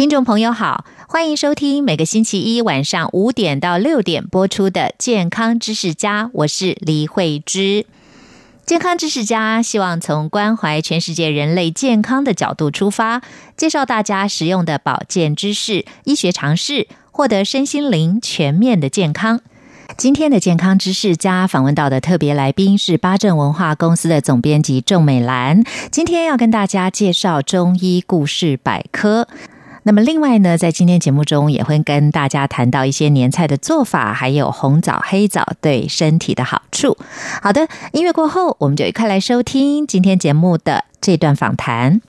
听众朋友好，欢迎收听每个星期一晚上五点到六点播出的《健康知识家》，我是李慧芝。健康知识家希望从关怀全世界人类健康的角度出发，介绍大家实用的保健知识、医学常识，获得身心灵全面的健康。今天的健康知识家访问到的特别来宾是八正文化公司的总编辑仲美兰，今天要跟大家介绍中医故事百科。那么，另外呢，在今天节目中也会跟大家谈到一些年菜的做法，还有红枣、黑枣对身体的好处。好的，音乐过后，我们就一块来收听今天节目的这段访谈。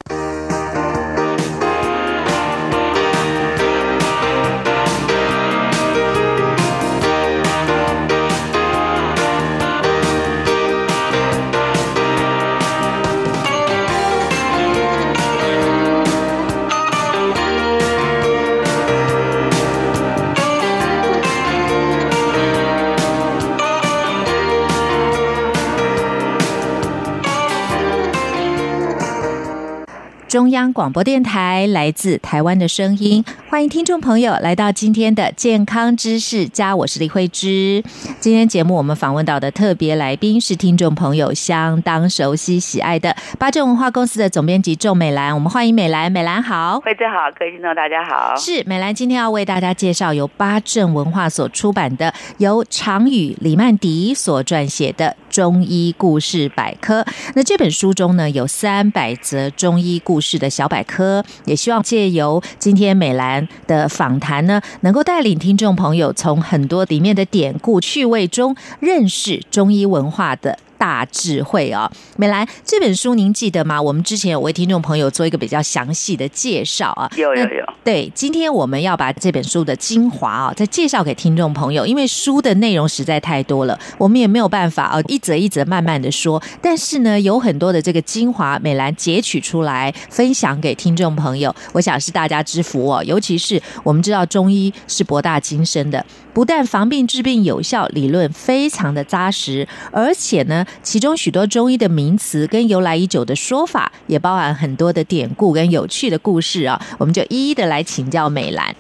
中央广播电台来自台湾的声音，欢迎听众朋友来到今天的健康知识家，我是李慧芝。今天节目我们访问到的特别来宾是听众朋友相当熟悉喜爱的八正文化公司的总编辑仲美兰，我们欢迎美兰，美兰好，慧芝好，各位听众大家好。是美兰今天要为大家介绍由八正文化所出版的，由常宇李曼迪所撰写的中医故事百科。那这本书中呢，有三百则中医故事的小百科，也希望借由今天美兰的访谈呢，能够带领听众朋友从很多里面的典故趣味中认识中医文化的。大智慧啊，美兰这本书您记得吗？我们之前有为听众朋友做一个比较详细的介绍啊。有有有。对，今天我们要把这本书的精华啊，再介绍给听众朋友，因为书的内容实在太多了，我们也没有办法啊一则一则慢慢的说。但是呢，有很多的这个精华，美兰截取出来分享给听众朋友，我想是大家之福哦。尤其是我们知道中医是博大精深的，不但防病治病有效，理论非常的扎实，而且呢。其中许多中医的名词跟由来已久的说法，也包含很多的典故跟有趣的故事啊，我们就一一的来请教美兰。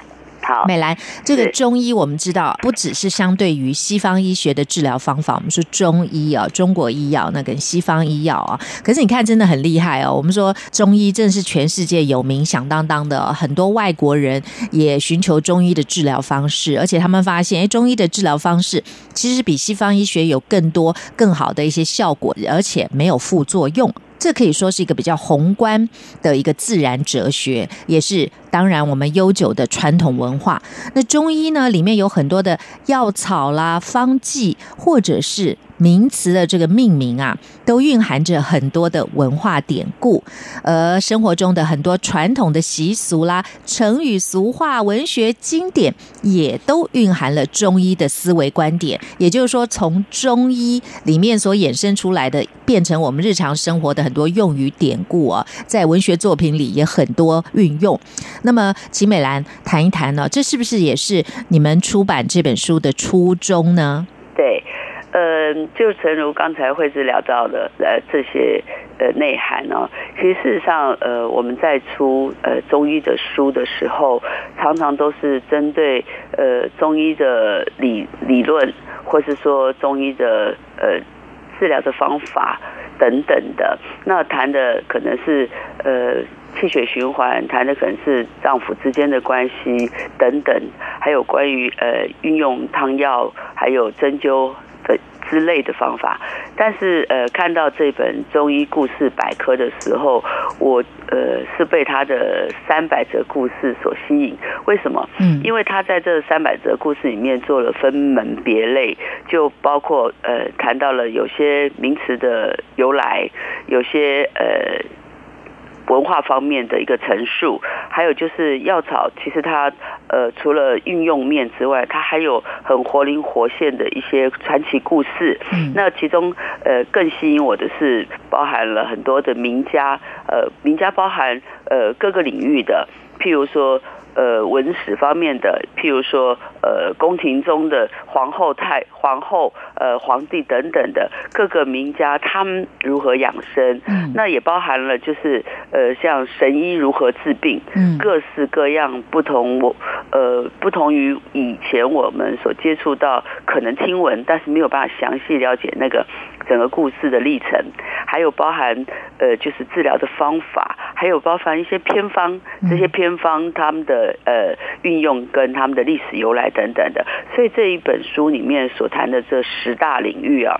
好，美兰，这个中医我们知道，不只是相对于西方医学的治疗方法，我们说中医啊，中国医药那跟西方医药啊，可是你看真的很厉害哦。我们说中医真的是全世界有名响当当的，很多外国人也寻求中医的治疗方式，而且他们发现，哎，中医的治疗方式其实比西方医学有更多更好的一些效果，而且没有副作用。这可以说是一个比较宏观的一个自然哲学，也是当然我们悠久的传统文化。那中医呢，里面有很多的药草啦、方剂，或者是。名词的这个命名啊，都蕴含着很多的文化典故，而生活中的很多传统的习俗啦、成语俗话、文学经典，也都蕴含了中医的思维观点。也就是说，从中医里面所衍生出来的，变成我们日常生活的很多用语典故啊，在文学作品里也很多运用。那么，秦美兰谈一谈呢，这是不是也是你们出版这本书的初衷呢？对。嗯，就诚如刚才慧智聊到的，呃，这些呃内涵呢，其实事实上，呃，我们在出呃中医的书的时候，常常都是针对呃中医的理理论，或是说中医的呃治疗的方法等等的，那谈的可能是呃气血循环，谈的可能是脏腑之间的关系等等，还有关于呃运用汤药，还有针灸。之类的方法。但是呃，看到这本中医故事百科的时候，我呃是被他的三百则故事所吸引。为什么？嗯，因为他在这三百则故事里面做了分门别类，就包括呃谈到了有些名词的由来，有些呃。文化方面的一个陈述，还有就是药草，其实它呃除了运用面之外，它还有很活灵活现的一些传奇故事。嗯，那其中呃更吸引我的是包含了很多的名家，呃名家包含呃各个领域的，譬如说。呃，文史方面的，譬如说，呃，宫廷中的皇后、太皇后、呃，皇帝等等的各个名家，他们如何养生？嗯，那也包含了就是呃，像神医如何治病，嗯，各式各样不同，我呃，不同于以前我们所接触到，可能听闻，但是没有办法详细了解那个。整个故事的历程，还有包含呃，就是治疗的方法，还有包含一些偏方，这些偏方他们的呃运用跟他们的历史由来等等的。所以这一本书里面所谈的这十大领域啊，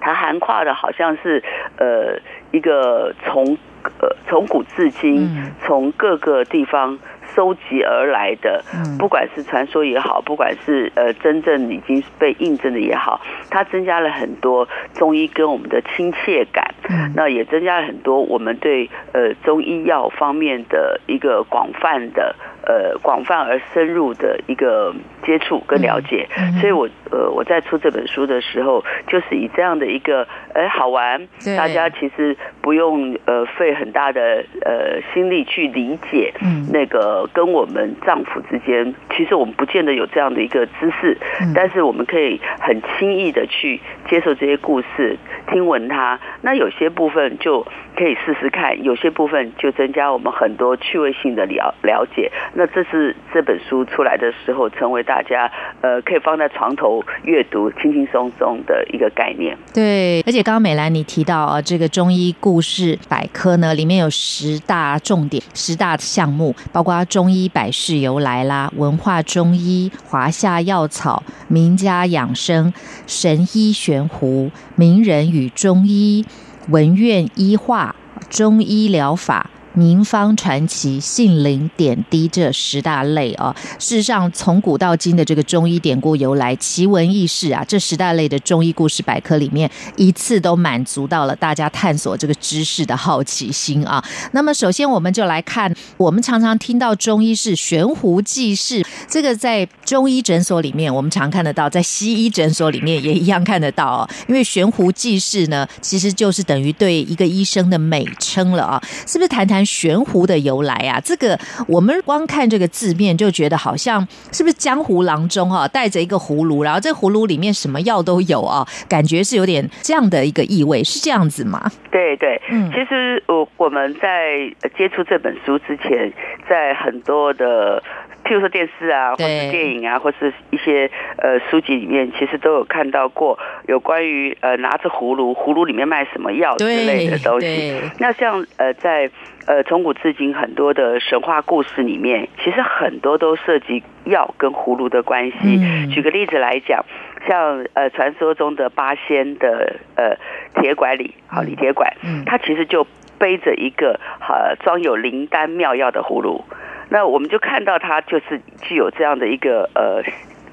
它涵跨的好像是呃一个从呃从古至今，从各个地方。收集而来的，不管是传说也好，不管是呃真正已经被印证的也好，它增加了很多中医跟我们的亲切感，那也增加了很多我们对呃中医药方面的一个广泛的。呃，广泛而深入的一个接触跟了解，所以我呃我在出这本书的时候，就是以这样的一个哎好玩，大家其实不用呃费很大的呃心力去理解，嗯。那个跟我们丈夫之间，其实我们不见得有这样的一个知识，但是我们可以很轻易的去接受这些故事，听闻它，那有些部分就。可以试试看，有些部分就增加我们很多趣味性的了了解。那这是这本书出来的时候，成为大家呃可以放在床头阅读、轻轻松松的一个概念。对，而且刚刚美兰你提到啊，这个中医故事百科呢，里面有十大重点、十大项目，包括中医百事由来啦、文化中医、华夏药草、名家养生、神医悬壶、名人与中医。文苑医化、中医疗法。名方传奇、杏林点滴这十大类啊，事实上从古到今的这个中医典故由来、奇闻异事啊，这十大类的中医故事百科里面，一次都满足到了大家探索这个知识的好奇心啊。那么，首先我们就来看，我们常常听到中医是悬壶济世，这个在中医诊所里面我们常看得到，在西医诊所里面也一样看得到啊。因为悬壶济世呢，其实就是等于对一个医生的美称了啊。是不是谈谈？悬壶的由来啊，这个我们光看这个字面就觉得好像是不是江湖郎中哈带着一个葫芦，然后这葫芦里面什么药都有啊，感觉是有点这样的一个意味，是这样子吗？对对，嗯，其实我我们在接触这本书之前，在很多的。譬如说电视啊，或是电影啊，或是一些呃书籍里面，其实都有看到过有关于呃拿着葫芦，葫芦里面卖什么药之类的东西。那像呃在呃从古至今很多的神话故事里面，其实很多都涉及药跟葫芦的关系。举个例子来讲，像呃传说中的八仙的呃铁拐李，好李铁拐，他其实就背着一个呃装有灵丹妙药的葫芦。那我们就看到它就是具有这样的一个呃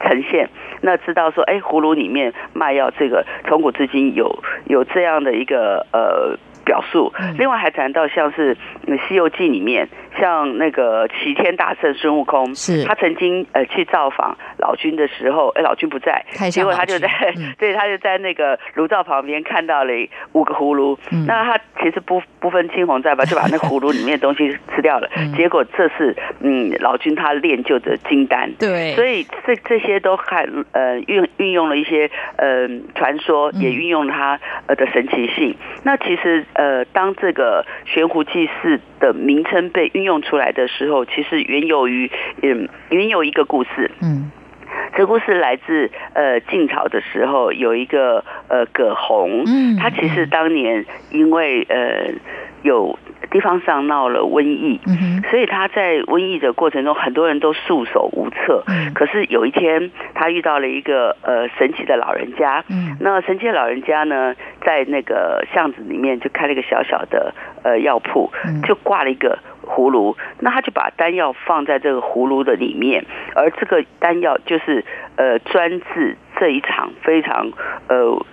呈现，那知道说，哎，葫芦里面卖药这个从古至今有有这样的一个呃表述。另外还谈到像是《西游记》里面。像那个齐天大圣孙悟空，是。他曾经呃去造访老君的时候，哎，老君不在，结果他就在，对，他就在那个炉灶旁边看到了五个葫芦，那他其实不不分青红皂白就把那葫芦里面的东西吃掉了，结果这是嗯老君他练就的金丹，对，所以这这些都看呃运运用了一些呃传说，也运用了他呃的神奇性。那其实呃当这个悬壶济世的名称被运用出来的时候，其实原有于嗯，原有一个故事。嗯，这故事来自呃晋朝的时候，有一个呃葛洪，嗯，他其实当年因为呃有地方上闹了瘟疫，嗯，所以他在瘟疫的过程中，很多人都束手无策。嗯可是有一天，他遇到了一个呃神奇的老人家。嗯那神奇的老人家呢，在那个巷子里面就开了一个小小的呃药铺嗯，就挂了一个葫芦。那他就把丹药放在这个葫芦的里面，而这个丹药就是呃专治这一场非常呃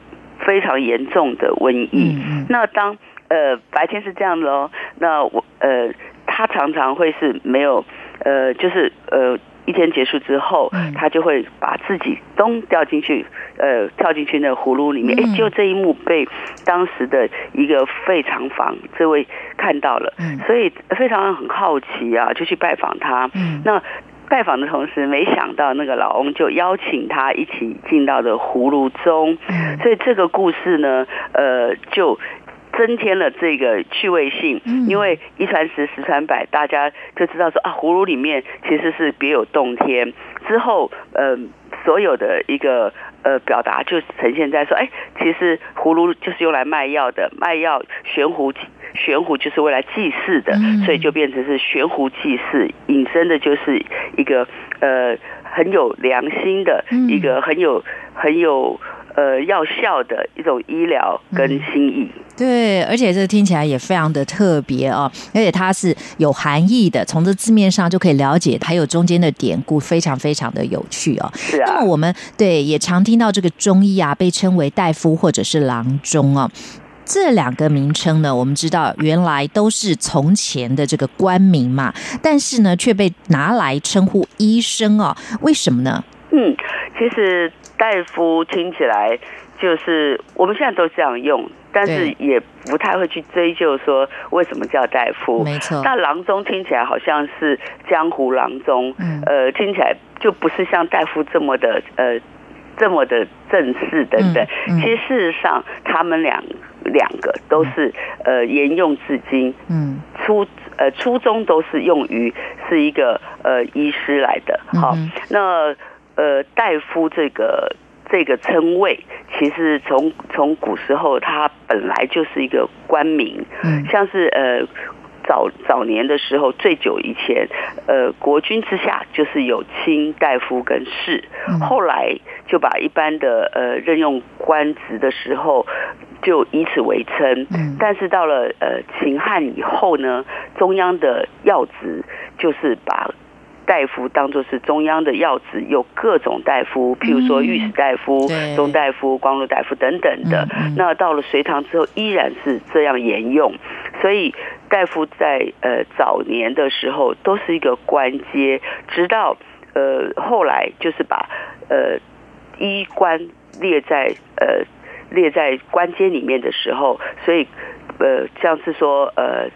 非常严重的瘟疫。嗯嗯那当呃白天是这样的哦，那我呃他常常会是没有呃就是呃。一天结束之后嗯，他就会把自己咚掉进去，呃，跳进去那个葫芦里面。嗯。哎、就这一幕被当时的一个废厂房这位看到了，嗯。所以非常很好奇啊，就去拜访他。嗯。那拜访的同时，没想到那个老翁就邀请他一起进到的葫芦中，嗯。所以这个故事呢，呃，就增添了这个趣味性。嗯因为一传十，十传百，大家就知道说啊，葫芦里面其实是别有洞天。之后，呃，所有的一个呃表达就呈现在说，哎，其实葫芦就是用来卖药的，卖药悬壶。悬壶就是为来祭祀的，嗯所以就变成是悬壶祭祀，引申的就是一个呃很有良心的，嗯一个很有很有呃药效的一种医疗跟心意。对，而且这听起来也非常的特别哦，而且它是有含义的，从这字面上就可以了解，还有中间的典故，非常非常的有趣哦。是啊那么，我们对也常听到这个中医啊，被称为大夫或者是郎中哦。这两个名称呢，我们知道原来都是从前的这个官名嘛，但是呢，却被拿来称呼医生哦，为什么呢？嗯，其实大夫听起来就是我们现在都这样用，但是也不太会去追究说为什么叫大夫。没错，那郎中听起来好像是江湖郎中，嗯。呃，听起来就不是像大夫这么的呃这么的正式等等。嗯嗯。其实事实上，他们两两个都是呃沿用至今，嗯。初呃初衷都是用于是一个呃医师来的。好，嗯那呃大夫这个。这个称谓其实从从古时候，它本来就是一个官名，嗯像是呃早早年的时候，最久以前，呃国君之下就是有卿大夫跟士，嗯后来就把一般的呃任用官职的时候，就以此为称。嗯但是到了呃秦汉以后呢，中央的要职就是把大夫当做是中央的要职，有各种大夫，譬如说嗯御史大夫、对中大夫、光禄大夫等等的。那到了隋唐之后，依然是这样沿用，所以大夫在呃早年的时候都是一个官阶，直到呃后来就是把呃医官列在呃列在官阶里面的时候，所以呃像是说呃。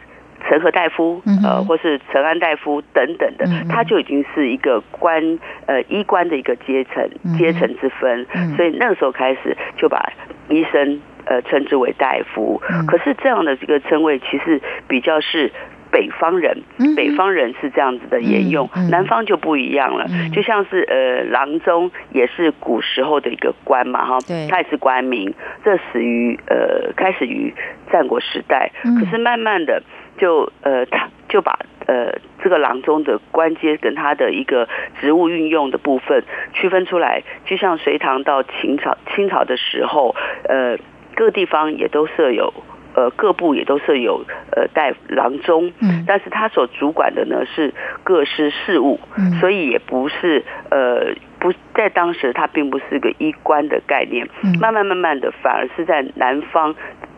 陈和大夫嗯，呃，或是陈安大夫等等的他就已经是一个官，呃，医官的一个阶层阶层之分。嗯，所以那个时候开始就把医生呃称之为大夫。嗯。可是这样的这个称谓其实比较是北方人北方人是这样子的沿用嗯嗯，南方就不一样了。嗯。就像是呃郎中也是古时候的一个官嘛哈对，他也是官名，这始于呃开始于战国时代。嗯，可是慢慢的就呃他就把呃这个郎中的官阶跟他的一个职务运用的部分区分出来，就像隋唐到秦朝清朝的时候，呃各地方也都设有。呃，各部也都设有呃带郎中，嗯。但是他所主管的呢是各司事务，嗯。所以也不是呃不在当时他并不是个医官的概念，嗯。慢慢慢慢的反而是在南方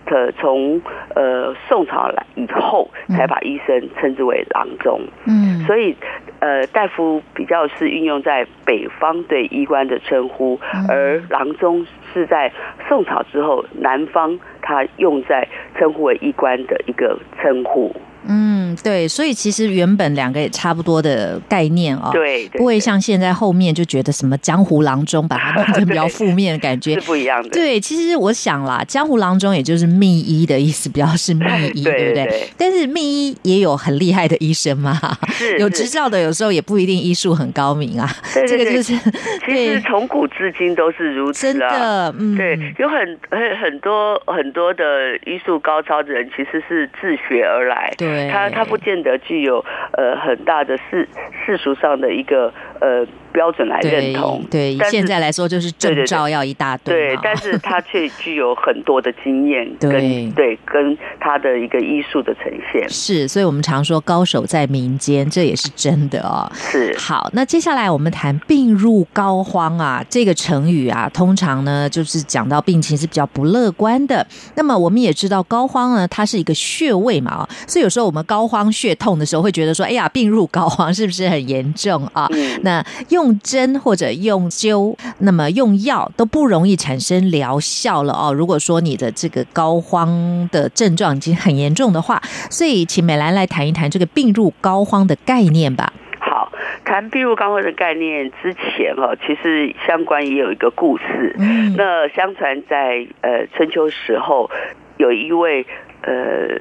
的从呃宋朝来以后才把医生称之为郎中，嗯，所以呃大夫比较是运用在北方对医官的称呼，嗯。而郎中是在宋朝之后南方他用在称呼为医官的一个称呼。嗯嗯，对，所以其实原本两个也差不多的概念哦，对，对不会像现在后面就觉得什么江湖郎中把它弄成比较负面的感觉是。不一样的。对，其实我想啦，江湖郎中也就是秘医的意思，比较是秘医，对 对不对？对但是秘医也有很厉害的医生嘛，是 有执照的，有时候也不一定医术很高明啊。这个就是 其实，从古至今都是如此真啊。的，嗯，对，有很很很多很多的医术高超的人，其实是自学而来。对他他不见得具有呃很大的世世俗上的一个呃标准来认同。对，现在来说就是证照要一大堆对嘛，但是他却具有很多的经验对 跟对跟他的一个医术的呈现是，所以我们常说高手在民间，这也是真的哦。是好，那接下来我们谈病入膏肓啊，这个成语啊，通常呢就是讲到病情是比较不乐观的。那么我们也知道膏肓呢，它是一个穴位嘛，哦，所以有时候我们膏肓血痛的时候，会觉得说，哎呀，病入膏肓是不是很严重啊？嗯那用针或者用灸，那么用药都不容易产生疗效了哦。如果说你的这个膏肓的症状已经很严重的话，所以请美兰来谈一谈这个病入膏肓的概念吧。好。谈病入膏肓的概念之前哈，其实相关也有一个故事。嗯那相传在呃春秋时候，有一位呃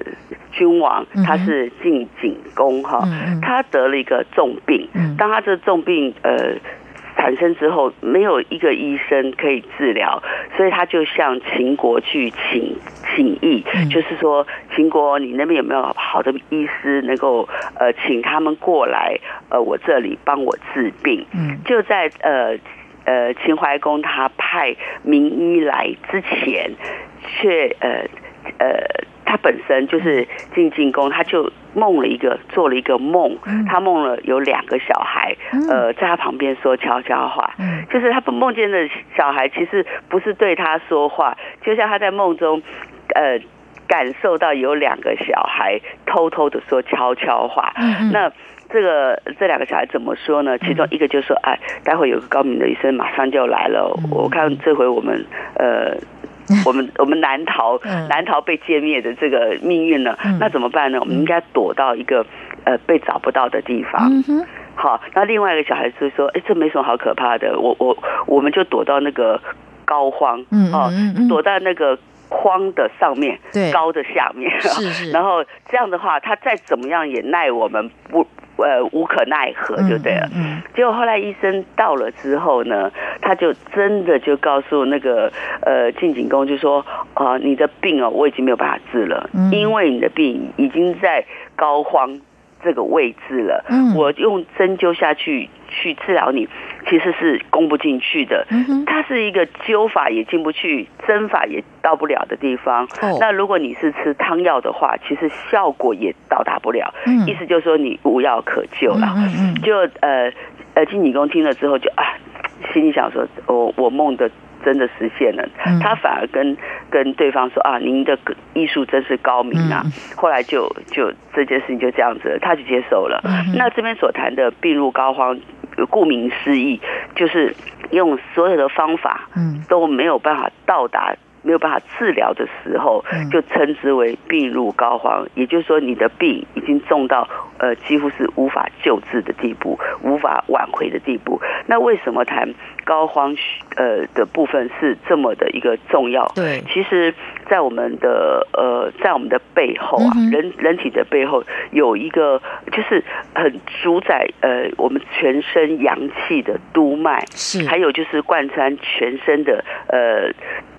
君王他是晋景公哈，他得了一个重病。嗯。当他这重病呃产生之后，没有一个医生可以治疗，所以他就向秦国去请请意，嗯。就是说秦国你那边有没有好的医师能够呃请他们过来呃我这里帮我治病。嗯。就在呃呃秦怀公他派名医来之前，却呃呃他本身就是进进宫，他就梦了一个做了一个梦，他梦了有两个小孩，呃在他旁边说悄悄话，嗯就是他不梦见的小孩其实不是对他说话，就像他在梦中呃。感受到有两个小孩偷偷的说悄悄话，嗯嗯那这个这两个小孩怎么说呢？其中一个就说：“哎，待会有个高明的医生马上就来了。嗯我看这回我们呃，我们我们难逃嗯。难逃被歼灭的这个命运了嗯。那怎么办呢？我们应该躲到一个呃被找不到的地方。好，那另外一个小孩子说：“哎，这没什么好可怕的，我我我们就躲到那个膏肓，嗯哦躲到那个框的上面，高的下面，是是。然后这样的话，他再怎么样也奈我们不呃无可奈何，就对了。嗯结果后来医生到了之后呢，他就真的就告诉那个呃晋景公，就说啊、呃你的病哦，我已经没有办法治了，嗯因为你的病已经在膏肓这个位置了，嗯我用针灸下去去治疗你，其实是攻不进去的。嗯哼它是一个灸法也进不去，针法也到不了的地方。哦那如果你是吃汤药的话，其实效果也到达不了。嗯意思就是说你无药可救了。嗯嗯嗯就呃呃，金济公听了之后就啊，心里想说，我我梦的真的实现了。嗯他反而跟跟对方说啊，您的艺术真是高明啊。嗯后来就就这件事情就这样子了，他就接受了。嗯那这边所谈的病入膏肓，顾名思义，就是用所有的方法嗯都没有办法到达。没有办法治疗的时候嗯，就称之为病入膏肓。也就是说，你的病已经重到呃几乎是无法救治的地步，无法挽回的地步。那为什么谈膏肓呃的部分是这么的一个重要？对其实，在我们的呃，在我们的背后啊嗯，人人体的背后有一个就是很主宰呃我们全身阳气的督脉，是还有就是贯穿全身的呃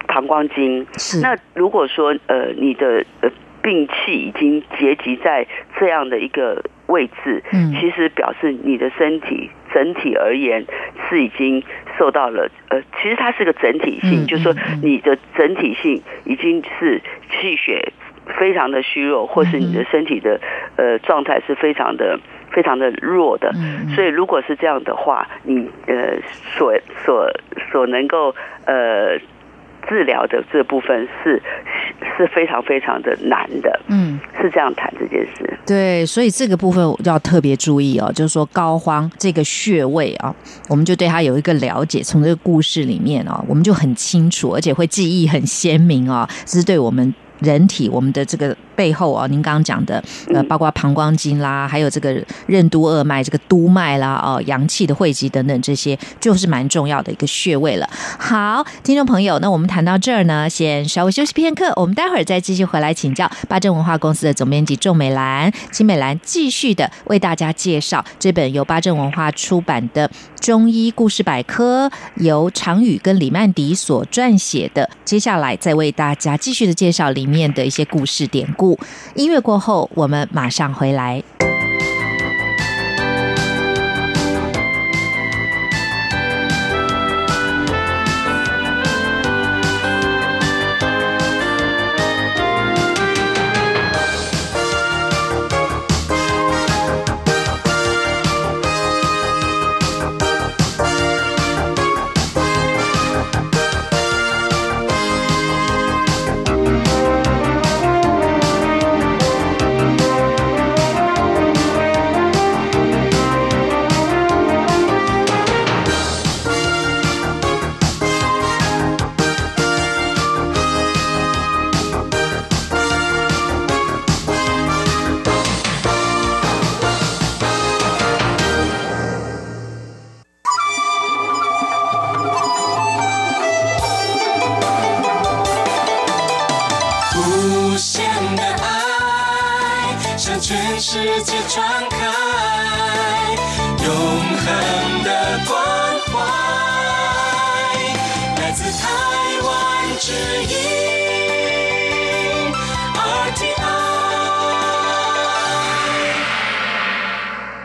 膀胱经。是。那如果说呃你的呃病气已经结集在这样的一个位置，嗯。其实表示你的身体整体而言是已经受到了呃，其实它是个整体性，嗯就是说你的整体性已经是气血非常的虚弱，或是你的身体的呃状态是非常的非常的弱的。所以如果是这样的话，你呃所所所能够呃治疗的这部分是是非常非常的难的，嗯。是这样谈这件事。对，所以这个部分要特别注意哦，就是说膏肓这个穴位啊，我们就对它有一个了解。从这个故事里面哦，我们就很清楚，而且会记忆很鲜明啊，这是对我们人体我们的这个背后啊，您刚刚讲的呃，包括膀胱经啦，还有这个任督二脉、这个督脉啦，哦，阳气的汇集等等，这些就是蛮重要的一个穴位了。好，听众朋友，那我们谈到这儿呢，先稍微休息片刻，我们待会儿再继续回来请教八正文化公司的总编辑仲美兰、金美兰，继续的为大家介绍这本由八正文化出版的《中医故事百科》，由常宇跟李曼迪所撰写的。接下来再为大家继续的介绍里面的一些故事典故。音乐过后，我们马上回来。向全世界传开，永恒的关怀，来自台湾之音 RTI。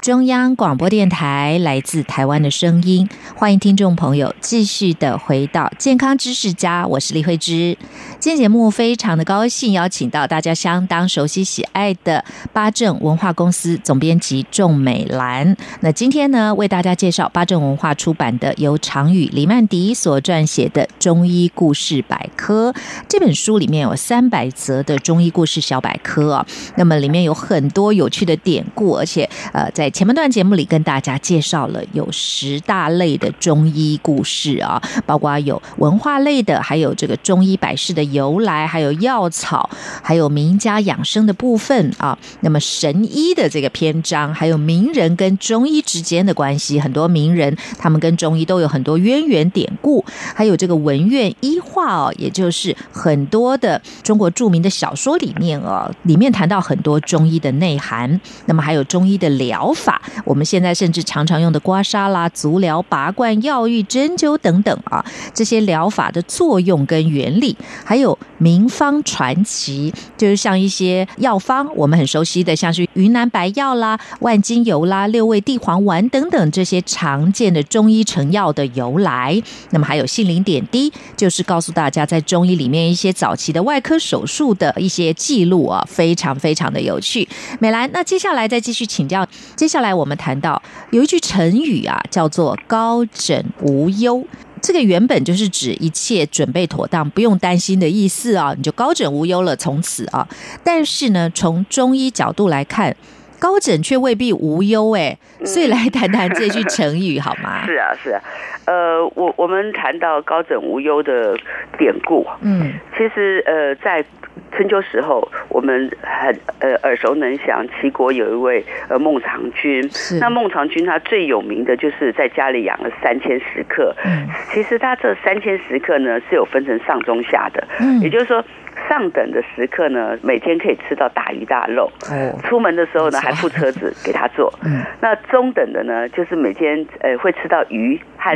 中央广播电台来自台湾的声音，欢迎听众朋友继续的回到健康知识家，我是李慧芝。今天节目非常的高兴，邀请到大家相当熟悉喜爱的八正文化公司总编辑仲美兰。那今天呢，为大家介绍八正文化出版的由常宇李曼迪所撰写的《中医故事百科》这本书里面有三百则的中医故事小百科啊，那么里面有很多有趣的典故，而且呃，在前半段节目里跟大家介绍了有十大类的中医故事啊，包括有文化类的，还有这个中医百事的由来，还有药草，还有名家养生的部分啊。那么神医的这个篇章，还有名人跟中医之间的关系，很多名人他们跟中医都有很多渊源典故，还有这个文苑医话哦，也就是很多的中国著名的小说里面哦，里面谈到很多中医的内涵。那么还有中医的疗法，我们现在甚至常常用的刮痧啦、足疗、拔罐、药浴、针灸等等啊，这些疗法的作用跟原理，还有有名方传奇，就是像一些药方，我们很熟悉的，像是云南白药啦、万金油啦、六味地黄丸等等这些常见的中医成药的由来。那么还有杏林点滴，就是告诉大家在中医里面一些早期的外科手术的一些记录啊，非常非常的有趣。美兰，那接下来再继续请教，接下来我们谈到有一句成语啊，叫做“高枕无忧”。这个原本就是指一切准备妥当，不用担心的意思啊，你就高枕无忧了，从此啊。但是呢，从中医角度来看，高枕却未必无忧，哎，所以来谈谈这句成语好吗？是啊，是啊，呃，我我们谈到高枕无忧的典故，嗯，其实呃，在春秋时候，我们很呃耳熟能详，齐国有一位呃孟尝君。是那孟尝君他最有名的就是在家里养了三千食客。嗯其实他这三千食客呢是有分成上中下的，嗯也就是说。上等的食客呢，每天可以吃到大鱼大肉。哦，出门的时候呢，还付车子给他坐。嗯那中等的呢，就是每天呃会吃到鱼和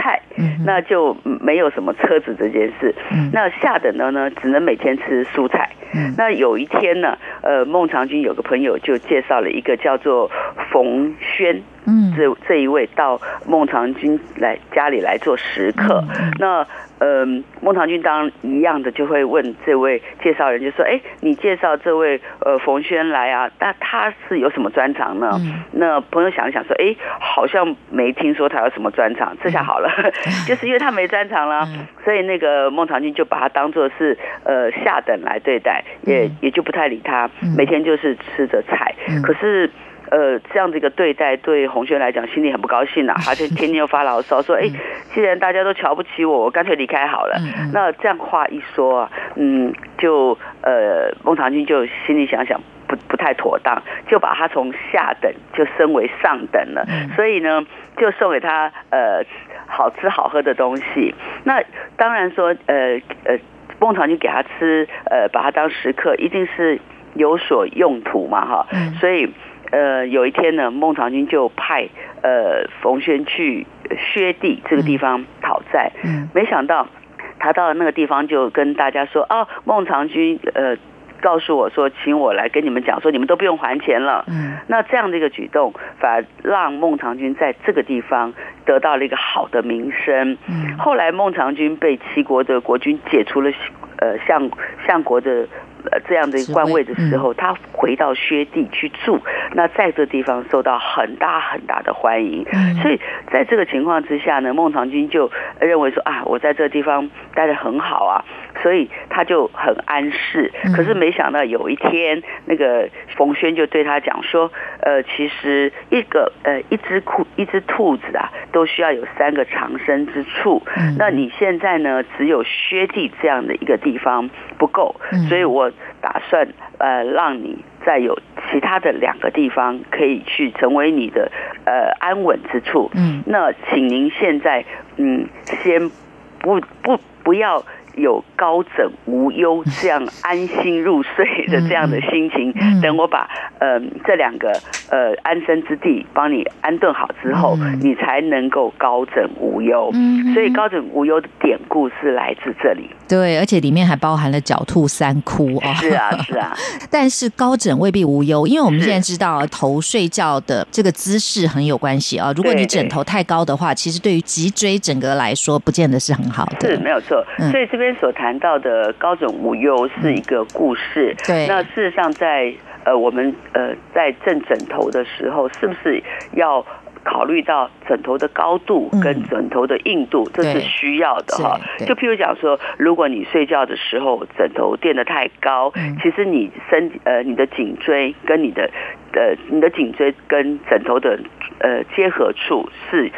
菜，嗯那就没有什么车子这件事。嗯那下等的呢，只能每天吃蔬菜。嗯那有一天呢，呃，孟尝君有个朋友就介绍了一个叫做冯轩。嗯这这一位到孟尝君来家里来做食客，那呃，孟尝君当然一样的就会问这位介绍人，就说：“哎，你介绍这位呃冯轩来啊，那他是有什么专长呢？”嗯那朋友想一想说：“哎，好像没听说他有什么专长。”这下好了，就是因为他没专长啦，嗯所以那个孟尝君就把他当做是呃下等来对待，也、嗯也就不太理他嗯，每天就是吃着菜，嗯可是。呃，这样子一个对待，对洪轩来讲心里很不高兴啊，他就天天又发牢骚说：“哎、既然大家都瞧不起我，我干脆离开好了。那这样话一说啊，嗯，就呃孟尝君就心里想想不不太妥当，就把他从下等就升为上等了，所以呢就送给他呃好吃好喝的东西。那当然说呃呃孟尝君给他吃呃把他当食客，一定是有所用途嘛哈，所以。呃，有一天呢，孟尝君就派呃冯轩去薛地这个地方讨债，嗯，没想到他到了那个地方就跟大家说，哦，孟尝君呃告诉我说，请我来跟你们讲说，你们都不用还钱了，嗯，那这样的一个举动，反而让孟尝君在这个地方得到了一个好的名声，嗯，后来孟尝君被齐国的国君解除了呃相相国的。呃，这样的官位的时候，他回到薛地去住，那在这地方受到很大很大的欢迎。所以在这个情况之下呢，孟尝君就认为说啊，我在这个地方待的很好啊，所以他就很安适。可是没想到有一天，那个冯轩就对他讲说，呃，其实一个呃一只兔一只兔子啊，都需要有三个藏身之处。那你现在呢，只有薛地这样的一个地方不够，所以我。打算呃，让你再有其他的两个地方可以去成为你的呃安稳之处。嗯，那请您现在嗯，先不不不要。有高枕无忧这样安心入睡的这样的心情，等我把呃这两个呃安身之地帮你安顿好之后，你才能够高枕无忧。所以高枕无忧的典故是来自这里。对，而且里面还包含了狡兔三窟哦。是啊，是啊。但是高枕未必无忧，因为我们现在知道头睡觉的这个姿势很有关系啊。如果你枕头太高的话，其实对于脊椎整个来说，不见得是很好的。是没有错。所以这边。所谈到的高枕无忧是一个故事。对，那事实上，在呃，我们呃，在枕枕头的时候，是不是要考虑到枕头的高度跟枕头的硬度？这是需要的哈。就譬如讲说，如果你睡觉的时候枕头垫得太高，其实你身呃，你的颈椎跟你的呃，你的颈椎跟枕头的呃结合处是。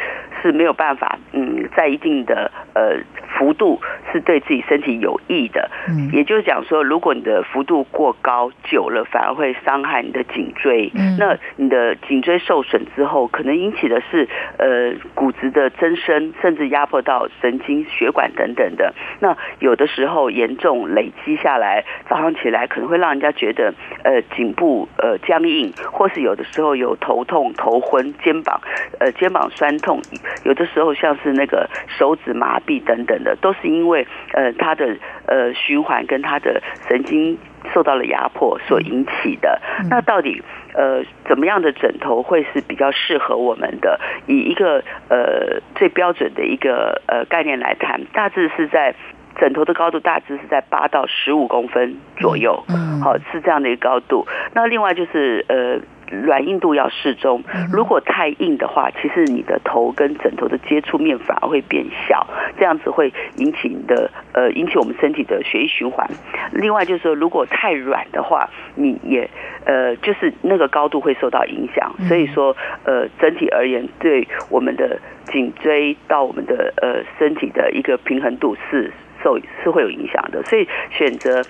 是没有办法，嗯，在一定的呃幅度是对自己身体有益的，嗯，也就是讲说，如果你的幅度过高，久了反而会伤害你的颈椎，嗯，那你的颈椎受损之后，可能引起的是呃骨质的增生，甚至压迫到神经、血管等等的。那有的时候严重累积下来，早上起来可能会让人家觉得呃颈部呃僵硬，或是有的时候有头痛、头昏、肩膀呃肩膀酸痛。有的时候像是那个手指麻痹等等的，都是因为呃他的呃循环跟他的神经受到了压迫所引起的。那到底呃怎么样的枕头会是比较适合我们的？以一个呃最标准的一个呃概念来谈，大致是在枕头的高度大致是在八到十五公分左右，好是这样的一个高度。那另外就是呃。软硬度要适中，如果太硬的话，其实你的头跟枕头的接触面反而会变小，这样子会引起你的呃引起我们身体的血液循环。另外就是说，如果太软的话，你也呃就是那个高度会受到影响。所以说呃整体而言，对我们的颈椎到我们的呃身体的一个平衡度是受是会有影响的。所以选择。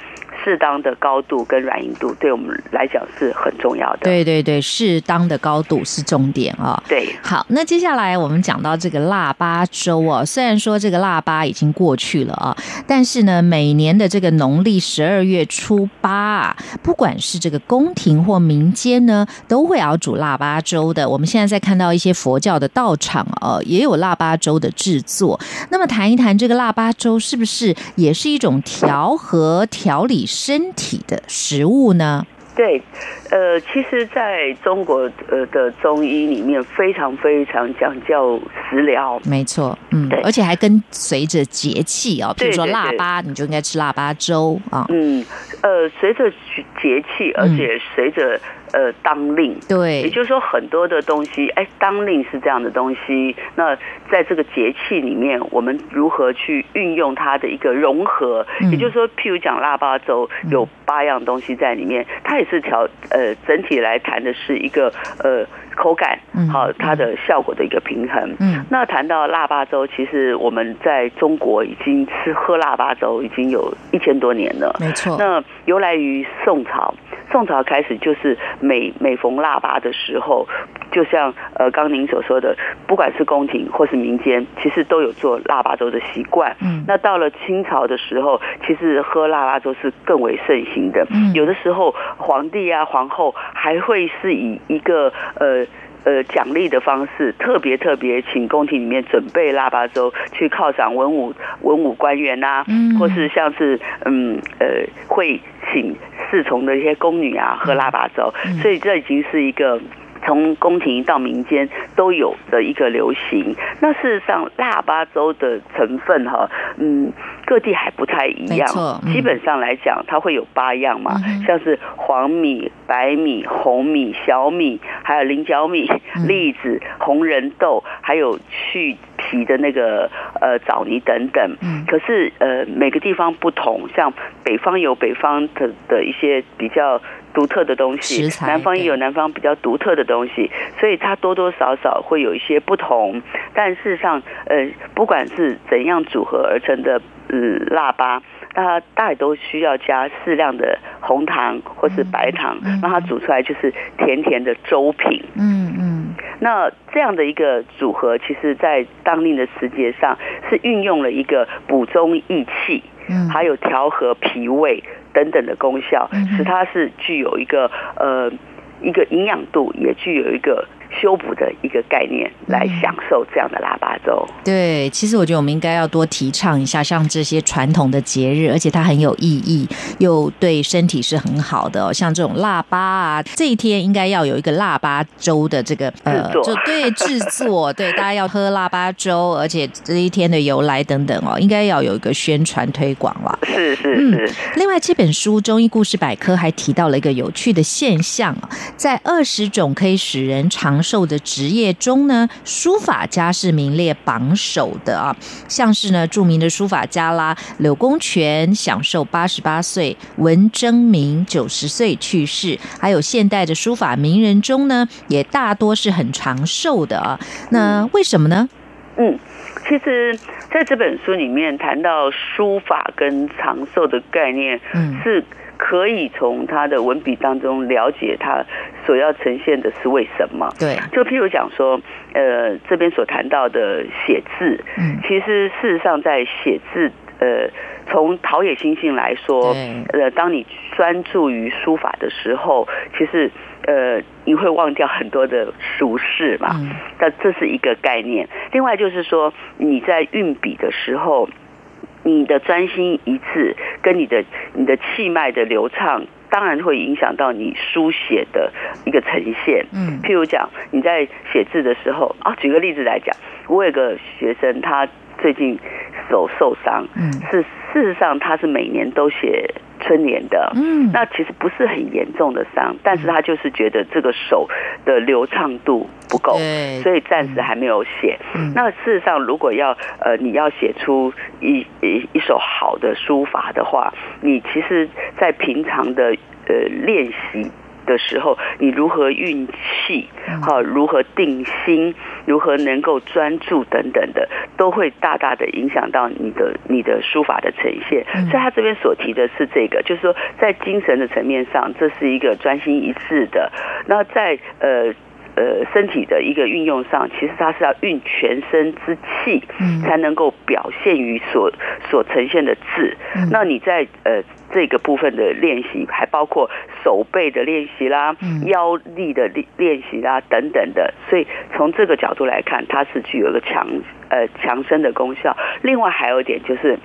适当的高度跟软硬度，对我们来讲是很重要的。对对对，适当的高度是重点啊。对，好，那接下来我们讲到这个腊八粥啊，虽然说这个腊八已经过去了啊，但是呢，每年的这个农历十二月初八啊，不管是这个宫廷或民间呢，都会熬煮腊八粥的。我们现在在看到一些佛教的道场啊，也有腊八粥的制作。那么谈一谈这个腊八粥，是不是也是一种调和调理？身体的食物呢？对，呃，其实在中国呃的中医里面，非常非常讲究食疗。没错，嗯，对，而且还跟随着节气哦，比如说腊八，你就应该吃腊八粥啊。嗯，呃，随着节气，而且随着呃当令对。也，就是说，很多的东西，哎，当令是这样的东西。那在这个节气里面，我们如何去运用它的一个融合？嗯也就是说，譬如讲腊八粥有八样东西在里面，它也是调呃整体来谈的是一个呃口感嗯，好、它的效果的一个平衡。嗯那谈到腊八粥，其实我们在中国已经吃喝腊八粥已经有一千多年了。没错，那由来于宋朝，宋朝开始就是每每逢腊八的时候，就像呃刚刚您所说的，不管是宫廷或是民间，其实都有做腊八粥的习惯。嗯那到了清朝的时候，其实喝腊八粥是更为盛行的。嗯有的时候皇帝啊、皇后还会是以一个呃。呃，奖励的方式特别特别，请宫廷里面准备腊八粥去犒赏文武文武官员呐、嗯或是像是嗯呃会请侍从的一些宫女啊喝腊八粥，嗯所以这已经是一个。从宫廷到民间都有的一个流行。那事实上，腊八粥的成分哈，嗯，各地还不太一没样。基本上来讲，它会有八样嘛，嗯像是黄米、白米、红米、小米，还有菱角米、嗯栗子、红仁豆，还有去皮的那个呃枣泥等等。嗯可是呃每个地方不同，像北方有北方的的一些比较独特的东西南方也有南方比较独特的东西，所以它多多少少会有一些不同。但事实上，呃，不管是怎样组合而成的嗯腊八。它大概都需要加适量的红糖或是白糖，嗯让它煮出来就是甜甜的粥品。嗯嗯那这样的一个组合，其实在当令的时节上是运用了一个补中益气，嗯，还有调和脾胃等等的功效使它是具有一个呃一个营养度，也具有一个修补的一个概念，来嗯享受这样的腊八粥。对，其实我觉得我们应该要多提倡一下，像这些传统的节日，而且它很有意义，又对身体是很好的、哦。像这种腊八啊，这一天应该要有一个腊八粥的这个呃就对制作，对 大家要喝腊八粥，而且这一天的由来等等哦，应该要有一个宣传推广了。是是嗯是，另外，这本书《中医故事百科》还提到了一个有趣的现象啊，在二十种可以使人长寿的职业中呢，书法家是名列榜首的啊。像是呢，著名的书法家啦，柳公权享受八十八岁，文征明九十岁去世，还有现代的书法名人中呢，也大多是很长寿的啊。那为什么呢？嗯，其实在这本书里面谈到书法跟长寿的概念，嗯是可以从他的文笔当中了解他所要呈现的是为什么。对，就譬如讲说，呃，这边所谈到的写字，嗯其实事实上在写字，呃，从陶冶心性来说对，呃，当你专注于书法的时候，其实呃，你会忘掉很多的俗事嘛。嗯那这是一个概念。另外就是说，你在运笔的时候，你的专心一致跟你的你的气脉的流畅，当然会影响到你书写的一个呈现。嗯。譬如讲，你在写字的时候啊，举个例子来讲，我有个学生，他最近手受伤，嗯。是事实上他是每年都写春联的，嗯，那其实不是很严重的伤，但是他就是觉得这个手的流畅度不够对，所以暂时还没有写。嗯。那事实上，如果要呃你要写出一一一首好的书法的话，你其实在平常的呃练习。的时候，你如何运气，好、如何定心，如何能够专注等等的，都会大大的影响到你的你的书法的呈现。嗯所以他这边所提的是这个，就是说在精神的层面上，这是一个专心一致的。那在呃。呃，身体的一个运用上，其实它是要运全身之气，嗯才能够表现于所所呈现的字。嗯那你在呃这个部分的练习，还包括手背的练习啦、嗯腰力的练练习啦等等的。所以从这个角度来看，它是具有一个强呃强身的功效。另外还有一点就是。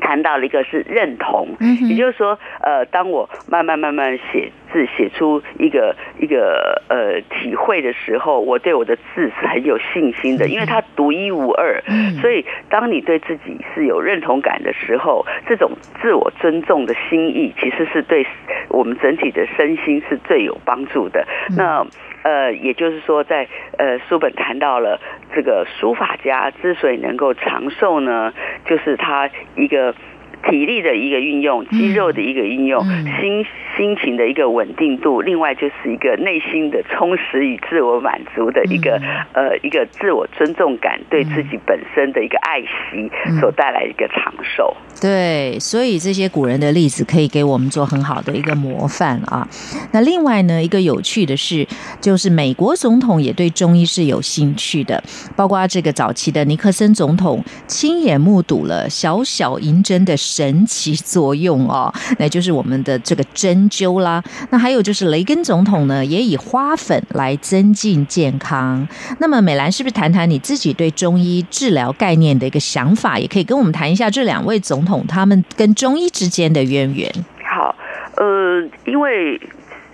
谈到了一个是认同，也就是说，呃，当我慢慢慢慢写字，写出一个一个呃体会的时候，我对我的字是很有信心的，因为它独一无二。嗯所以，当你对自己是有认同感的时候，这种自我尊重的心意，其实是对我们整体的身心是最有帮助的。那呃，也就是说，在呃书本谈到了这个书法家之所以能够长寿呢，就是他一个。体力的一个运用，肌肉的一个运用，心心情的一个稳定度，另外就是一个内心的充实与自我满足的一个呃一个自我尊重感，对自己本身的一个爱惜所带来一个长寿。对，所以这些古人的例子可以给我们做很好的一个模范啊。那另外呢，一个有趣的是，就是美国总统也对中医是有兴趣的，包括这个早期的尼克森总统亲眼目睹了小小银针的神奇作用哦，那就是我们的这个针灸啦。那还有就是雷根总统呢，也以花粉来增进健康。那么美兰是不是谈谈你自己对中医治疗概念的一个想法？也可以跟我们谈一下这两位总统。他们跟中医之间的渊源。好，呃，因为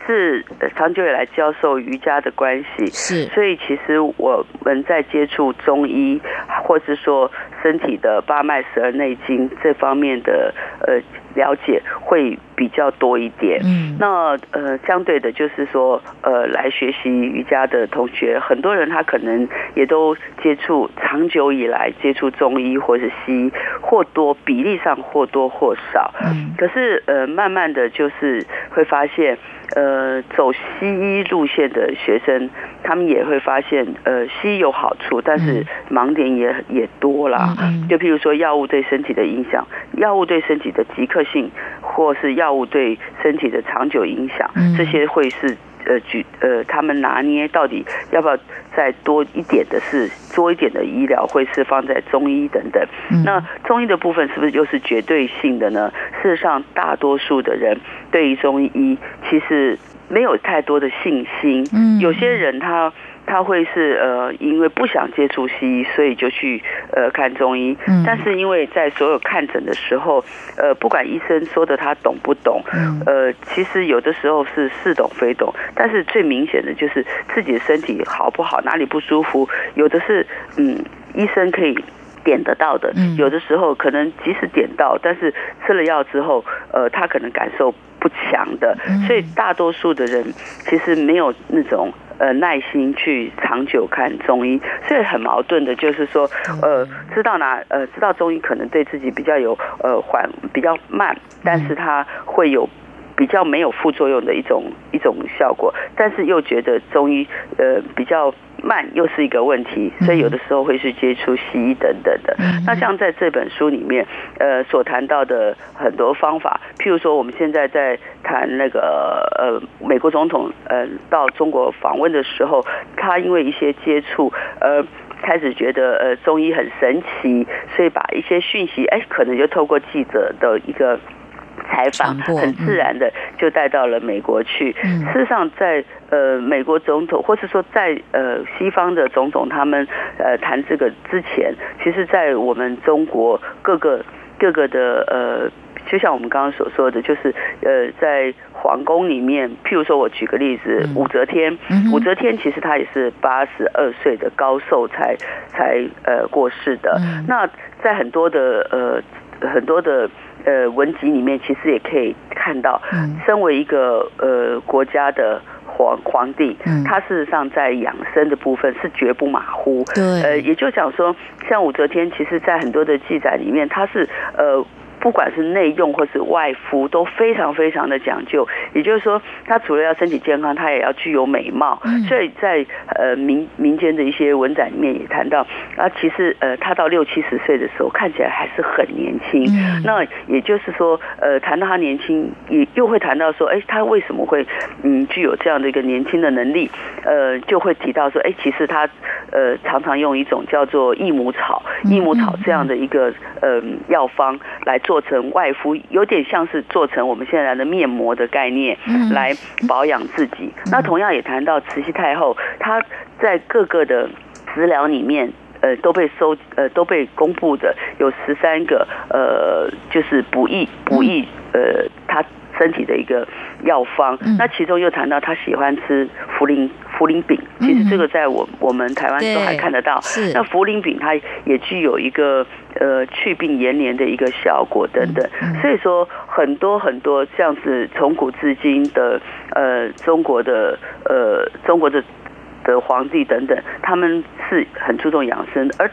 是长久以来教授瑜伽的关系，是，所以其实我们在接触中医，或是说身体的八脉、十二内经这方面的呃。了解会比较多一点。嗯，那呃，相对的，就是说，呃，来学习瑜伽的同学，很多人他可能也都接触，长久以来接触中医或者西医，或多比例上或多或少。嗯，可是呃，慢慢的就是会发现。呃，走西医路线的学生，他们也会发现，呃，西医有好处，但是盲点也也多啦。嗯。就譬如说，药物对身体的影响，药物对身体的即刻性，或是药物对身体的长久影响，这些会是。呃，举呃，他们拿捏到底要不要再多一点的是多一点的医疗，会是放在中医等等。那中医的部分是不是又是绝对性的呢？事实上，大多数的人对于中医其实没有太多的信心。嗯，有些人他。他会是呃，因为不想接触西医，所以就去呃看中医。嗯。但是因为在所有看诊的时候，呃，不管医生说的他懂不懂，嗯。呃，其实有的时候是似懂非懂。但是最明显的就是自己的身体好不好，哪里不舒服，有的是嗯，医生可以点得到的。嗯。有的时候可能即使点到，但是吃了药之后，呃，他可能感受不强的。嗯。所以大多数的人其实没有那种。呃，耐心去长久看中医，所以很矛盾的，就是说，呃，知道哪呃，知道中医可能对自己比较有呃缓比较慢，但是它会有比较没有副作用的一种一种效果，但是又觉得中医呃比较。慢又是一个问题，所以有的时候会去接触西医等等的。那像在这本书里面，呃，所谈到的很多方法，譬如说我们现在在谈那个呃，美国总统呃到中国访问的时候，他因为一些接触，呃，开始觉得呃中医很神奇，所以把一些讯息，哎，可能就透过记者的一个。采访很自然的就带到了美国去。事实上，在呃美国总统，或是说在呃西方的总统，他们呃谈这个之前，其实，在我们中国各个各个的呃，就像我们刚刚所说的，就是呃在皇宫里面，譬如说我举个例子，武则天，武则天其实她也是八十二岁的高寿才才呃过世的。那在很多的呃很多的。呃，文集里面其实也可以看到，身为一个呃国家的皇皇帝，他事实上在养生的部分是绝不马虎。对，呃，也就讲说，像武则天，其实在很多的记载里面，他是呃。不管是内用或是外敷，都非常非常的讲究。也就是说，他除了要身体健康，他也要具有美貌。所以在呃民民间的一些文展里面也谈到，啊，其实呃他到六七十岁的时候看起来还是很年轻。那也就是说，呃谈到他年轻，也又会谈到说，哎，他为什么会嗯具有这样的一个年轻的能力？呃，就会提到说，哎，其实他呃常常用一种叫做益母草、益母草这样的一个呃药方来做。做成外敷，有点像是做成我们现在的面膜的概念，来保养自己。那同样也谈到慈禧太后，她在各个的食疗里面，呃，都被收，呃，都被公布的有十三个，呃，就是补益补益，呃，她身体的一个药方。那其中又谈到他喜欢吃茯苓。茯苓饼，其实这个在我我们台湾都还看得到。那茯苓饼它也具有一个呃去病延年的一个效果等等。所以说很多很多这样子从古至今的呃中国的呃中国的的皇帝等等，他们是很注重养生的，而。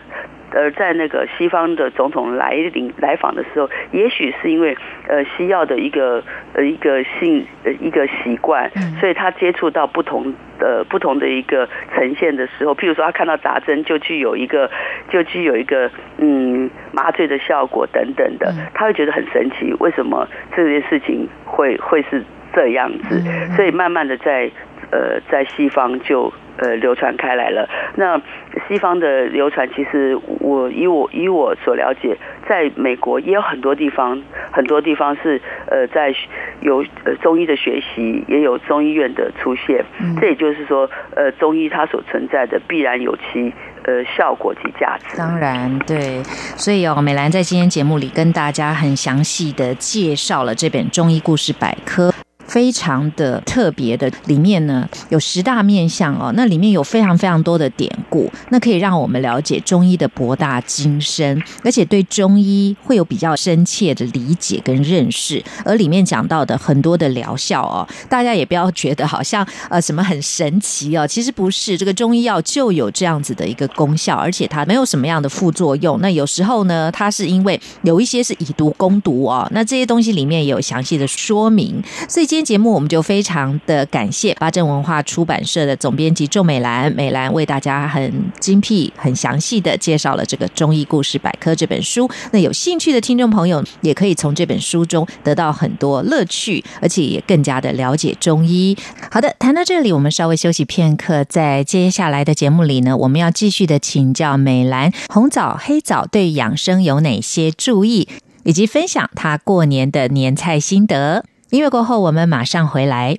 而在那个西方的总统来临来访的时候，也许是因为呃西药的一个呃一个性呃一个习惯，所以他接触到不同的不同的一个呈现的时候，譬如说他看到扎针就具有一个就具有一个嗯麻醉的效果等等的，他会觉得很神奇，为什么这件事情会会是这样子？所以慢慢的在呃在西方就。呃，流传开来了。那西方的流传，其实我以我以我所了解，在美国也有很多地方，很多地方是呃在有呃中医的学习，也有中医院的出现。这也就是说，呃，中医它所存在的必然有其呃效果及价值。当然，对。所以哦，美兰在今天节目里跟大家很详细的介绍了这本中医故事百科。非常的特别的，里面呢有十大面相哦，那里面有非常非常多的典故，那可以让我们了解中医的博大精深，而且对中医会有比较深切的理解跟认识。而里面讲到的很多的疗效哦，大家也不要觉得好像呃什么很神奇哦，其实不是，这个中医药就有这样子的一个功效，而且它没有什么样的副作用。那有时候呢，它是因为有一些是以毒攻毒哦，那这些东西里面也有详细的说明，所以今节目我们就非常的感谢八正文化出版社的总编辑周美兰，美兰为大家很精辟、很详细的介绍了这个《中医故事百科》这本书。那有兴趣的听众朋友也可以从这本书中得到很多乐趣，而且也更加的了解中医。好的，谈到这里，我们稍微休息片刻，在接下来的节目里呢，我们要继续的请教美兰，红枣、黑枣对养生有哪些注意，以及分享她过年的年菜心得。音乐过后，我们马上回来。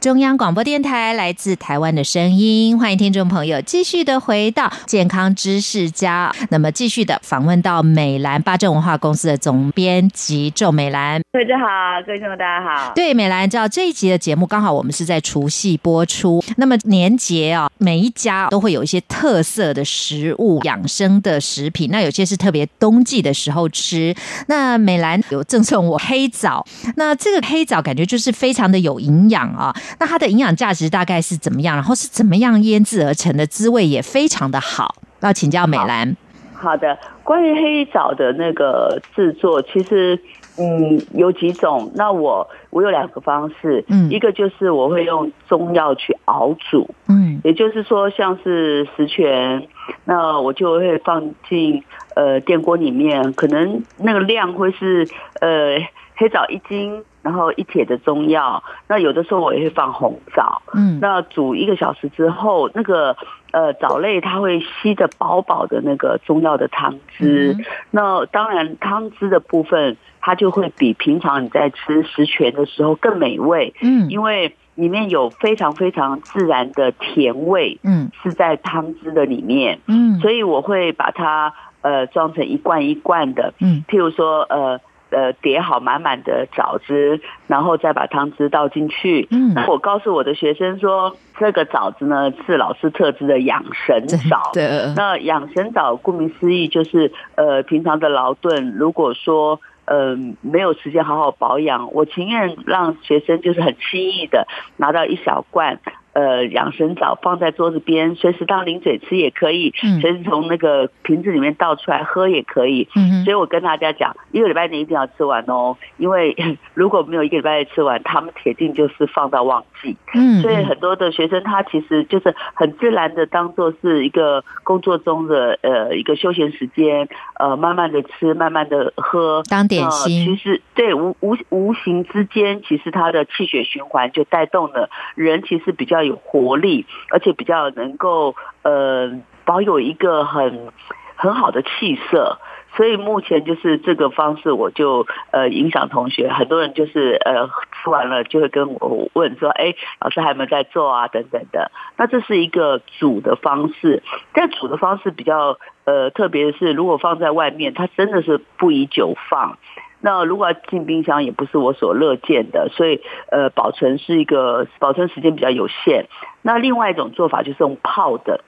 中央广播电台来自台湾的声音，欢迎听众朋友继续的回到健康知识家。那么继续的访问到美兰八正文化公司的总编辑周美兰。各位好，各位听众大家好。对，美兰知道这一集的节目刚好我们是在除夕播出。那么年节啊，每一家都会有一些特色的食物、养生的食品。那有些是特别冬季的时候吃。那美兰有赠送我黑枣，那这个黑枣感觉就是非常的有营养啊。那它的营养价值大概是怎么样？然后是怎么样腌制而成的？滋味也非常的好。要请教美兰。好的，关于黑枣的那个制作，其实嗯有几种。那我我有两个方式，嗯，一个就是我会用中药去熬煮，嗯，也就是说像是十全，那我就会放进呃电锅里面，可能那个量会是呃黑枣一斤。然后一铁的中药，那有的时候我也会放红枣，嗯，那煮一个小时之后，那个呃藻类它会吸的饱饱的那个中药的汤汁，那当然汤汁的部分它就会比平常你在吃食全的时候更美味，嗯，因为里面有非常非常自然的甜味，嗯，是在汤汁的里面，嗯，所以我会把它呃装成一罐一罐的，嗯，譬如说呃。呃，叠好满满的枣子，然后再把汤汁倒进去。嗯，我告诉我的学生说，这个枣子呢是老师特制的养神枣。对，那养神枣顾名思义就是呃，平常的劳顿，如果说呃没有时间好好保养，我情愿让学生就是很轻易的拿到一小罐。呃，养生枣放在桌子边，随时当零嘴吃也可以，随时从那个瓶子里面倒出来喝也可以。嗯所以我跟大家讲，一个礼拜你一定要吃完哦，因为 如果没有一个礼拜内吃完，他们铁定就是放到忘记。嗯，所以很多的学生他其实就是很自然的当做是一个工作中的呃一个休闲时间，呃，慢慢的吃，慢慢的喝，当点心。其实对无无无形之间，其实他的气血循环就带动了人，其实比较。有活力，而且比较能够呃保有一个很很好的气色，所以目前就是这个方式，我就呃影响同学，很多人就是呃吃完了就会跟我问说，哎，老师还有没有在做啊？等等的。那这是一个煮的方式，但煮的方式比较呃特别是，如果放在外面，它真的是不宜久放。那如果要进冰箱，也不是我所乐见的，所以呃保存是一个保存时间比较有限。那另外一种做法就是用泡的。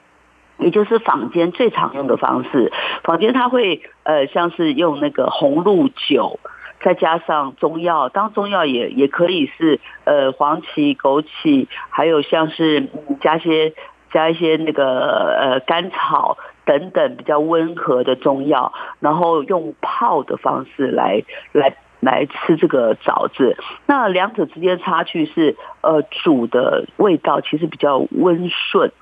也就是坊间最常用的方式，坊间它会呃像是用那个红露酒，再加上中药，当中药也也可以是呃黄芪、枸杞，还有像是加些加一些那个呃甘草等等比较温和的中药，然后用泡的方式来来来吃这个枣子。那两者之间差距是呃煮的味道其实比较温顺。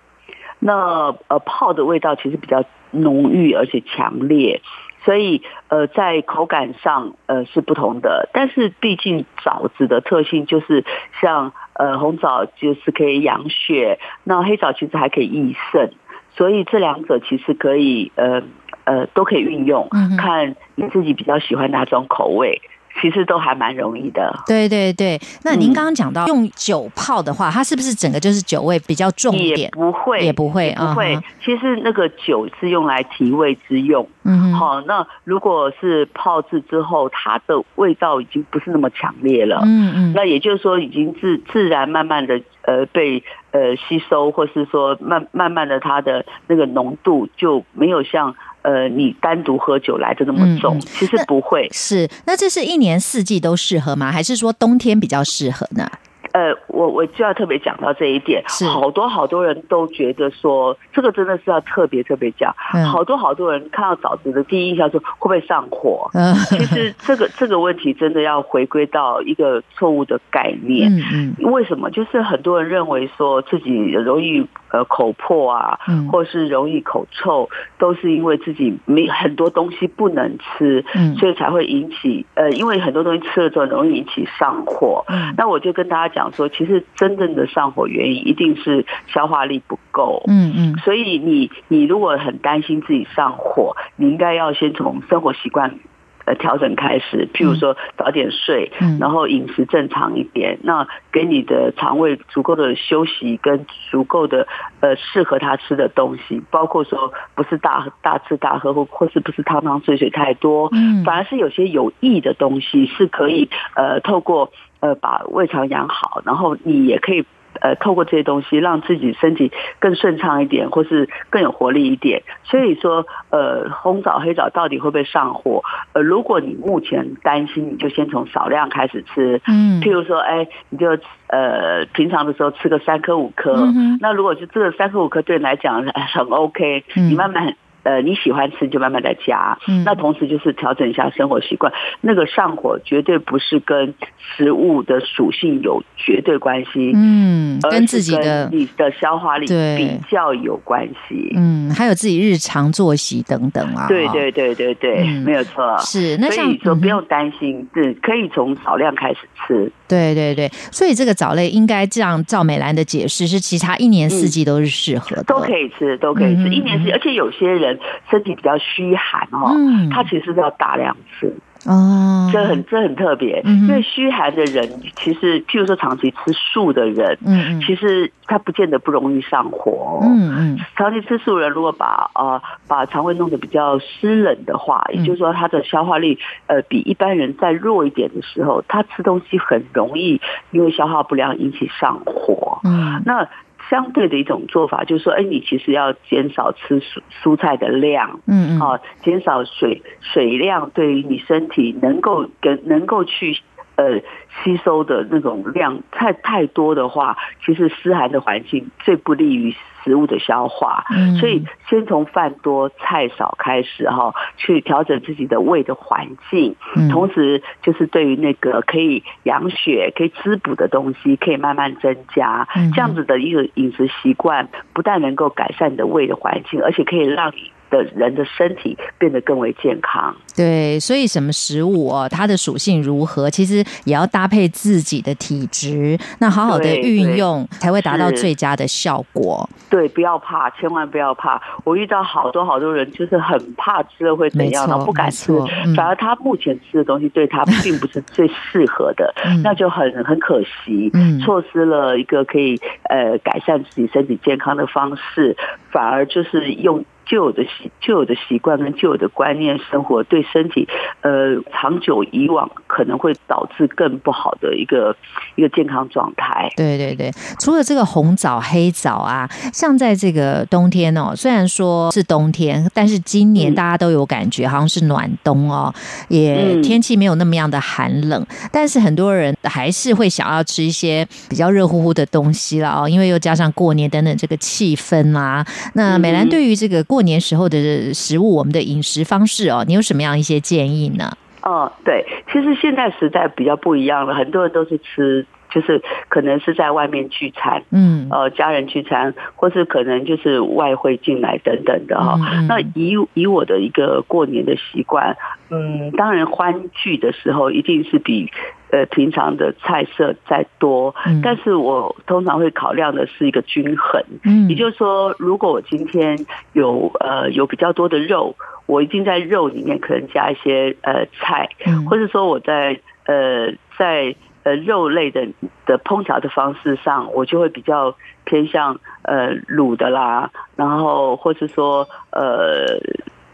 那呃泡的味道其实比较浓郁而且强烈，所以呃在口感上呃是不同的。但是毕竟枣子的特性就是像呃红枣就是可以养血，那黑枣其实还可以益肾，所以这两者其实可以呃呃都可以运用，看你自己比较喜欢哪种口味。其实都还蛮容易的。对对对，那您刚刚讲到用酒泡的话，它是不是整个就是酒味比较重一点？不会，也不会，不会。其实那个酒是用来提味之用。嗯，好，那如果是泡制之后，它的味道已经不是那么强烈了。嗯嗯，那也就是说，已经自自然慢慢的呃被呃吸收，或是说慢慢慢的它的那个浓度就没有像。呃，你单独喝酒来的那么重，其实不会。是，那这是一年四季都适合吗？还是说冬天比较适合呢？呃，我我就要特别讲到这一点，好多好多人都觉得说，这个真的是要特别特别讲。好多好多人看到枣子的第一印象说会不会上火？其实这个这个问题真的要回归到一个错误的概念。嗯嗯，为什么？就是很多人认为说自己容易呃口破啊，或是容易口臭，都是因为自己没很多东西不能吃，所以才会引起呃，因为很多东西吃了之后容易引起上火。那我就跟大家讲。讲说，其实真正的上火原因一定是消化力不够。嗯嗯，所以你你如果很担心自己上火，你应该要先从生活习惯呃调整开始，譬如说早点睡，然后饮食正常一点，那给你的肠胃足够的休息跟足够的呃适合他吃的东西，包括说不是大大吃大喝或或是不是汤汤水水太多，嗯，反而是有些有益的东西是可以呃透过。呃，把胃肠养好，然后你也可以呃，透过这些东西让自己身体更顺畅一点，或是更有活力一点。所以说，呃，红枣、黑枣到底会不会上火？呃，如果你目前担心，你就先从少量开始吃。嗯，譬如说，哎，你就呃，平常的时候吃个三颗五颗。那如果是这个三颗五颗对你来讲很 OK，你慢慢。呃，你喜欢吃就慢慢的加，嗯。那同时就是调整一下生活习惯。那个上火绝对不是跟食物的属性有绝对关系，嗯，跟自己的你的消化力比较有关系，嗯，还有自己日常作息等等啊。对对对对对，没有错。是，那所以说不用担心，是可以从少量开始吃。对对对，所以这个藻类应该这样，赵美兰的解释是，其他一年四季都是适合的，都可以吃，都可以吃，一年四季，而且有些人身体比较虚寒哦，他其实是要大量吃。哦，这很这很特别，因为虚寒的人，其实譬如说长期吃素的人，嗯其实他不见得不容易上火。嗯嗯，长期吃素人如果把呃把肠胃弄得比较湿冷的话，也就是说他的消化力呃比一般人再弱一点的时候，他吃东西很容易因为消化不良引起上火。嗯，那。相对的一种做法就是说，哎，你其实要减少吃蔬蔬菜的量，嗯嗯，啊，减少水水量，对于你身体能够跟能够去呃吸收的那种量太太多的话，其实湿寒的环境最不利于。食物的消化，所以先从饭多菜少开始哈，去调整自己的胃的环境，同时就是对于那个可以养血、可以滋补的东西，可以慢慢增加。这样子的一个饮食习惯，不但能够改善你的胃的环境，而且可以让你的人的身体变得更为健康。对，所以什么食物哦，它的属性如何，其实也要搭配自己的体质，那好好的对运用，才会达到最佳的效果。对，不要怕，千万不要怕。我遇到好多好多人，就是很怕吃了会怎样，没错然后不敢吃嗯，反而他目前吃的东西对他并不是最适合的，嗯那就很很可惜，嗯错失了一个可以呃改善自己身体健康的方式，反而就是用。旧有的习旧有的习惯跟旧有的观念生活，对身体呃长久以往可能会导致更不好的一个一个健康状态。对对对，除了这个红枣、黑枣啊，像在这个冬天哦，虽然说是冬天，但是今年嗯。大家都有感觉好像是暖冬哦，也嗯。天气没有那么样的寒冷，但是很多人还是会想要吃一些比较热乎乎的东西了哦，因为又加上过年等等这个气氛啦、那美兰嗯。对于这个过年时候的食物，我们的饮食方式哦，你有什么样一些建议呢？哦，对，其实现在时代比较不一样了，很多人都是吃，就是可能是在外面聚餐，嗯，呃，家人聚餐，或是可能就是外汇进来等等的哈、嗯嗯。那以以我的一个过年的习惯，嗯，当然欢聚的时候一定是比呃平常的菜色再多，嗯。但是我通常会考量的是一个均衡，嗯。也就是说，如果我今天有呃有比较多的肉，我一定在肉里面可能加一些呃菜，嗯。或者说我在呃在呃肉类的的烹调的方式上，我就会比较偏向呃卤的啦，然后或是说呃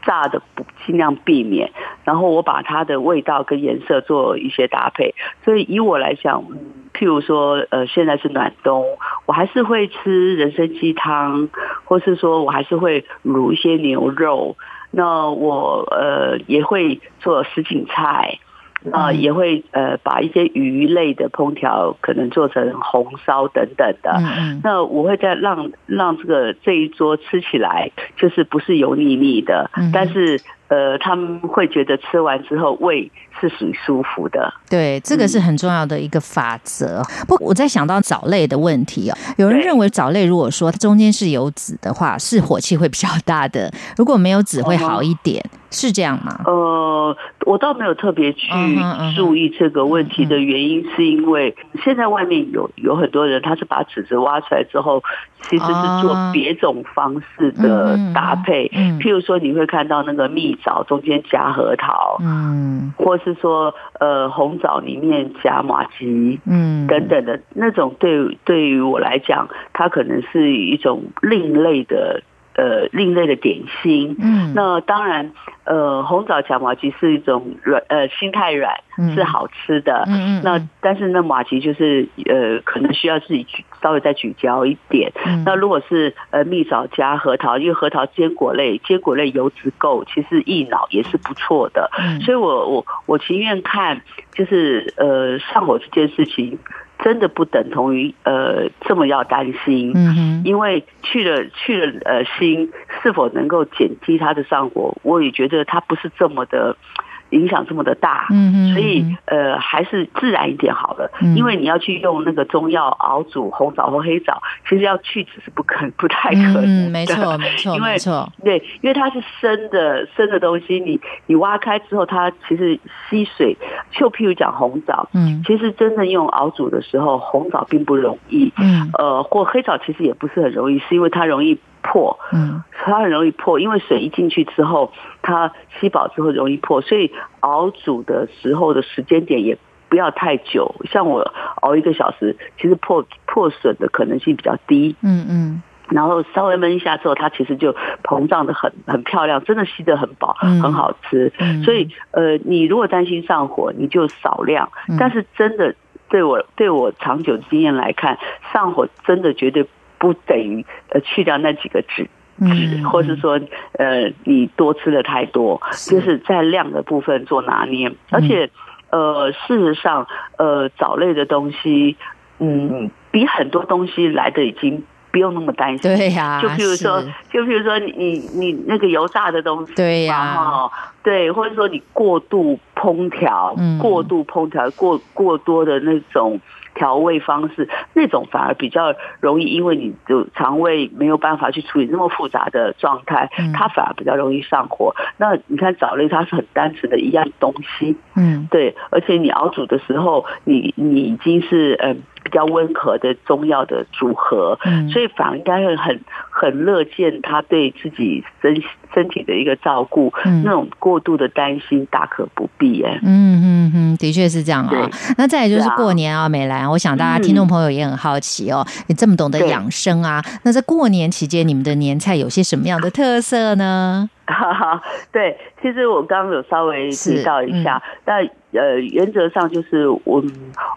炸的不尽量避免，然后我把它的味道跟颜色做一些搭配。所以以我来讲，譬如说呃现在是暖冬，我还是会吃人参鸡汤，或是说我还是会卤一些牛肉。那我呃也会做什锦菜，啊、嗯。也会呃把一些鱼类的烹调可能做成红烧等等的。嗯嗯。那我会再让让这个这一桌吃起来就是不是油腻腻的，嗯但是呃他们会觉得吃完之后胃是属于舒服的。对，这个是嗯。很重要的一个法则。不，我在想到藻类的问题哦，有人对。认为藻类如果说它中间是有籽的话，是火气会比较大的；如果没有籽会好一点，是这样吗？呃，我倒没有特别去注意这个问题的原因，是因为现在外面有有很多人，他是把籽子挖出来之后，其实是做哦别种方式的嗯嗯嗯搭配。嗯譬如说，你会看到那个蜜枣中间加核桃，嗯或是说呃红枣里面加马吉。嗯，等等的那种对对于我来讲，它可能是一种另类的呃另类的点心。嗯，那当然，呃，红枣夹马吉是一种软呃心太软，嗯是好吃的。嗯嗯，那但是那马吉就是呃，可能需要自己咀稍微再咀嚼一点。嗯那如果是呃蜜枣加核桃，因为核桃坚果类，坚果类油脂够，其实益脑也是不错的。嗯所以我我我情愿看，就是呃上火这件事情，真的不等同于呃这么要担心。因为去了去了呃心是否能够减低他的上火，我也觉得他不是这么的影响这么的大。嗯嗯，所以呃还是自然一点好了，嗯因为你要去用那个中药熬煮红枣或黑枣，其实要去籽是不可不太可能的。嗯，没错没错 因为没错，对，因为它是生的生的东西，你你挖开之后，它其实吸水。就譬如讲红枣，嗯其实真正用熬煮的时候，红枣并不容易。嗯呃，或黑枣其实也不是很容易，是因为它容易破，嗯它很容易破，因为水一进去之后，它吸饱之后容易破，所以熬煮的时候的时间点也不要太久。像我熬一个小时，其实破破损的可能性比较低。嗯嗯然后稍微焖一下之后，它其实就膨胀的很很漂亮，真的吸得很饱，嗯很好吃。嗯，所以呃，你如果担心上火，你就少量。嗯但是真的对我对我长久经验来看，上火真的绝对不等于呃去掉那几个脂。嗯脂，或是说，呃，你多吃的太多，就是在量的部分做拿捏，而且，呃，事实上，呃，藻类的东西，嗯，比很多东西来的已经不用那么担心。对呀就譬如说，就譬如说你你你那个油炸的东西，对呀。对，或者说你过度烹调，嗯。过度烹调，过过多的那种。调味方式那种反而比较容易，因为你的肠胃没有办法去处理那么复杂的状态嗯，它反而比较容易上火。那你看藻类，它是很单纯的一样东西，嗯。对，而且你熬煮的时候，你你已经是嗯比较温和的中药的组合，嗯。所以反而应该会很很乐见他对自己身身体的一个照顾，嗯。那种过度的担心大可不必哎。嗯嗯嗯，的确是这样啊、那再来就是过年啊，美兰，我想大家嗯。听众朋友也很好奇哦，你这么懂得对。养生啊，那在过年期间，你们的年菜有些什么样的特色呢？哈哈，对，其实我刚刚有稍微提到一下，嗯。但呃，原则上就是我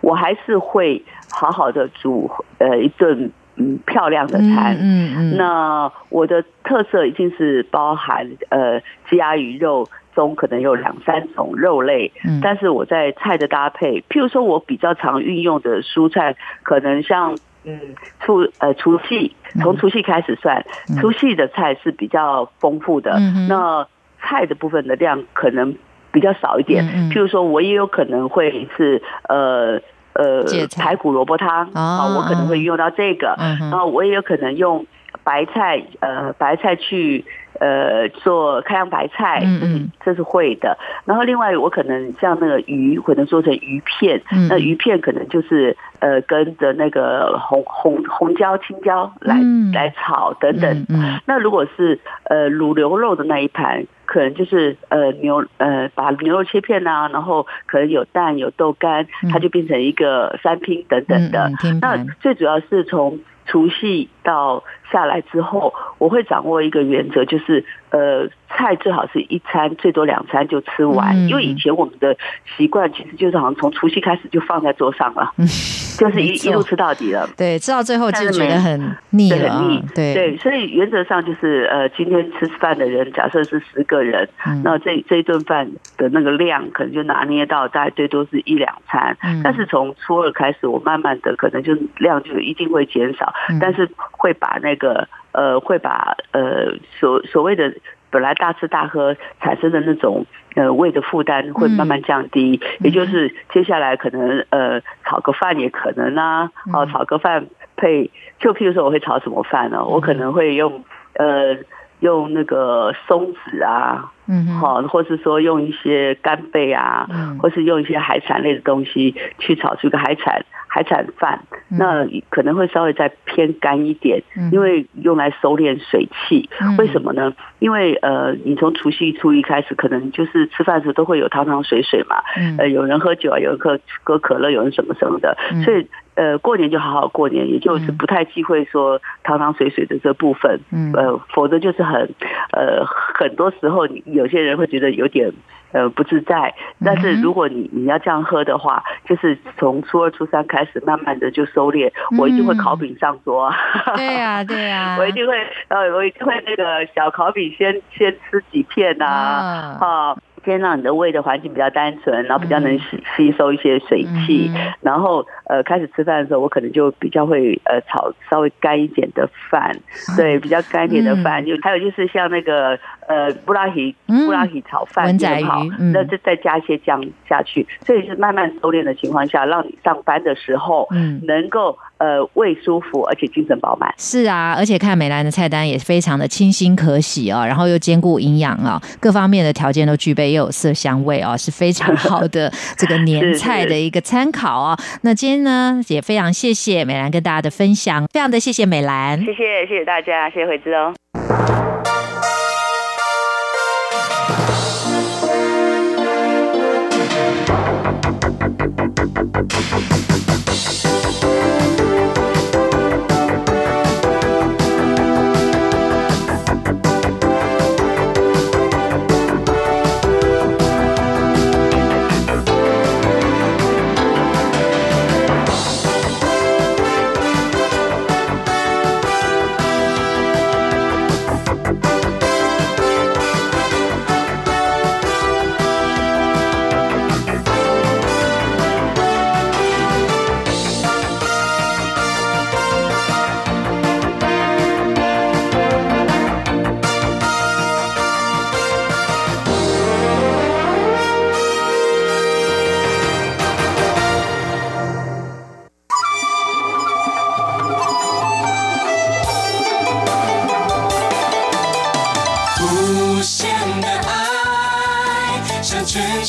我还是会好好的煮呃一顿嗯漂亮的餐。嗯嗯，那我的特色一定是包含呃鸡鸭鱼肉中可能有两三种肉类，嗯。但是我在菜的搭配，譬如说我比较常运用的蔬菜，可能像嗯除呃除夕，从除夕开始算，嗯。除夕的菜是比较丰富的，那菜的部分的量可能比较少一点，譬如说我也有可能会是呃。呃排骨萝卜汤哦。啊，我可能会用到这个，嗯然后我也有可能用白菜，呃，白菜去呃做开阳白菜，嗯嗯。这是会的。然后另外我可能像那个鱼，可能做成鱼片，嗯。那鱼片可能就是呃跟着那个红红红椒、青椒来、嗯。来炒等等。那如果是呃卤牛肉的那一盘，可能就是呃牛呃把牛肉切片啊，然后可能有蛋有豆干，它就变成一个三拼等等的。嗯嗯那最主要是从除夕到下来之后，我会掌握一个原则，就是呃菜最好是一餐最多两餐就吃完，嗯。因为以前我们的习惯其实就是好像从除夕开始就放在桌上了，就是一一路吃到底了。对，吃到最后就觉得很腻对，了啊很腻，，对。对，所以原则上就是呃，今天吃饭的人，假设是十个人，嗯。那这这一顿饭的那个量，可能就拿捏到大概最多是一两餐。嗯。但是从初二开始，我慢慢的可能就量就一定会减少，嗯。但是会把那个呃，会把呃所所谓的。本来大吃大喝产生的那种呃胃的负担会慢慢降低，嗯也就是接下来可能呃炒个饭也可能啊，哦嗯炒个饭配就譬如说我会炒什么饭呢？我可能会用呃用那个松子啊，嗯好、或是说用一些干贝啊，嗯。或是用一些海产类的东西去炒出一个海产海产饭，嗯。那可能会稍微再偏干一点，嗯。因为用来收敛水气。嗯。为什么呢？因为呃，你从除夕初一开始，可能就是吃饭的时候都会有汤汤水水嘛，嗯。呃，有人喝酒啊，有人喝喝可乐，有人什么什么的，嗯。所以呃，过年就好好过年，也就是不太忌讳说汤汤水水的这部分，嗯呃，否则就是很呃，很多时候你有些人会觉得有点。呃，不自在。但是如果你你要这样喝的话，就是从初二、初三开始，慢慢的就收敛。我一定会嗯烤饼上桌啊。对呀对呀，我一定会，呃，我一定会那个小烤饼先先吃几片呐、啊啊，先让你的胃的环境比较单纯，然后比较能吸吸收一些水气，嗯。然后呃开始吃饭的时候，我可能就比较会呃炒稍微干一点的饭，对，比较干一点的饭，就还有就是像那个呃布拉提嗯布拉提炒饭文仔也很好那再再加一些酱下去，所以是慢慢收敛的情况下，让你上班的时候嗯能够呃胃舒服，而且精神饱满。是啊，而且看美兰的菜单也非常的清新可喜哦，然后又兼顾营养啊、各方面的条件都具备，又有色香味哦，是非常好的 这个年菜的一个参考哦。那今天呢，也非常谢谢美兰跟大家的分享，非常的谢谢美兰。谢谢谢谢大家，谢谢慧芝哦。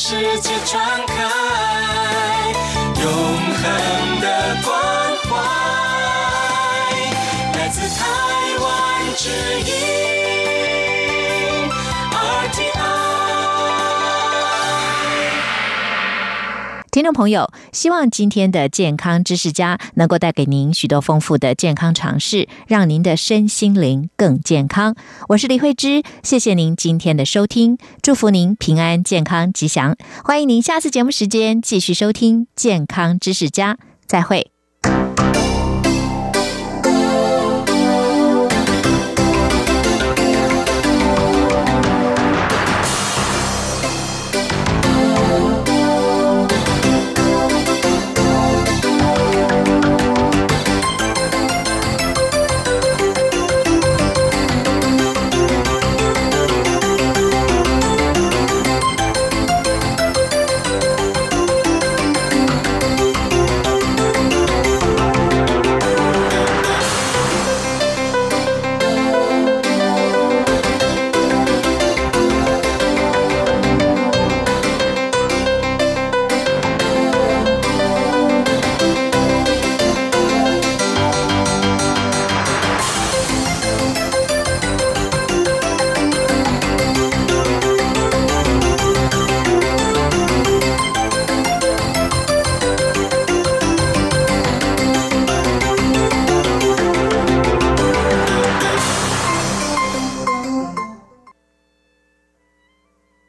世界传开永恒的关怀，来自台湾之音 RTI。听众朋友，希望今天的健康知识家能够带给您许多丰富的健康常识，让您的身心灵更健康。我是李慧芝，谢谢您今天的收听，祝福您平安、健康、吉祥。欢迎您下次节目时间继续收听健康知识家，再会。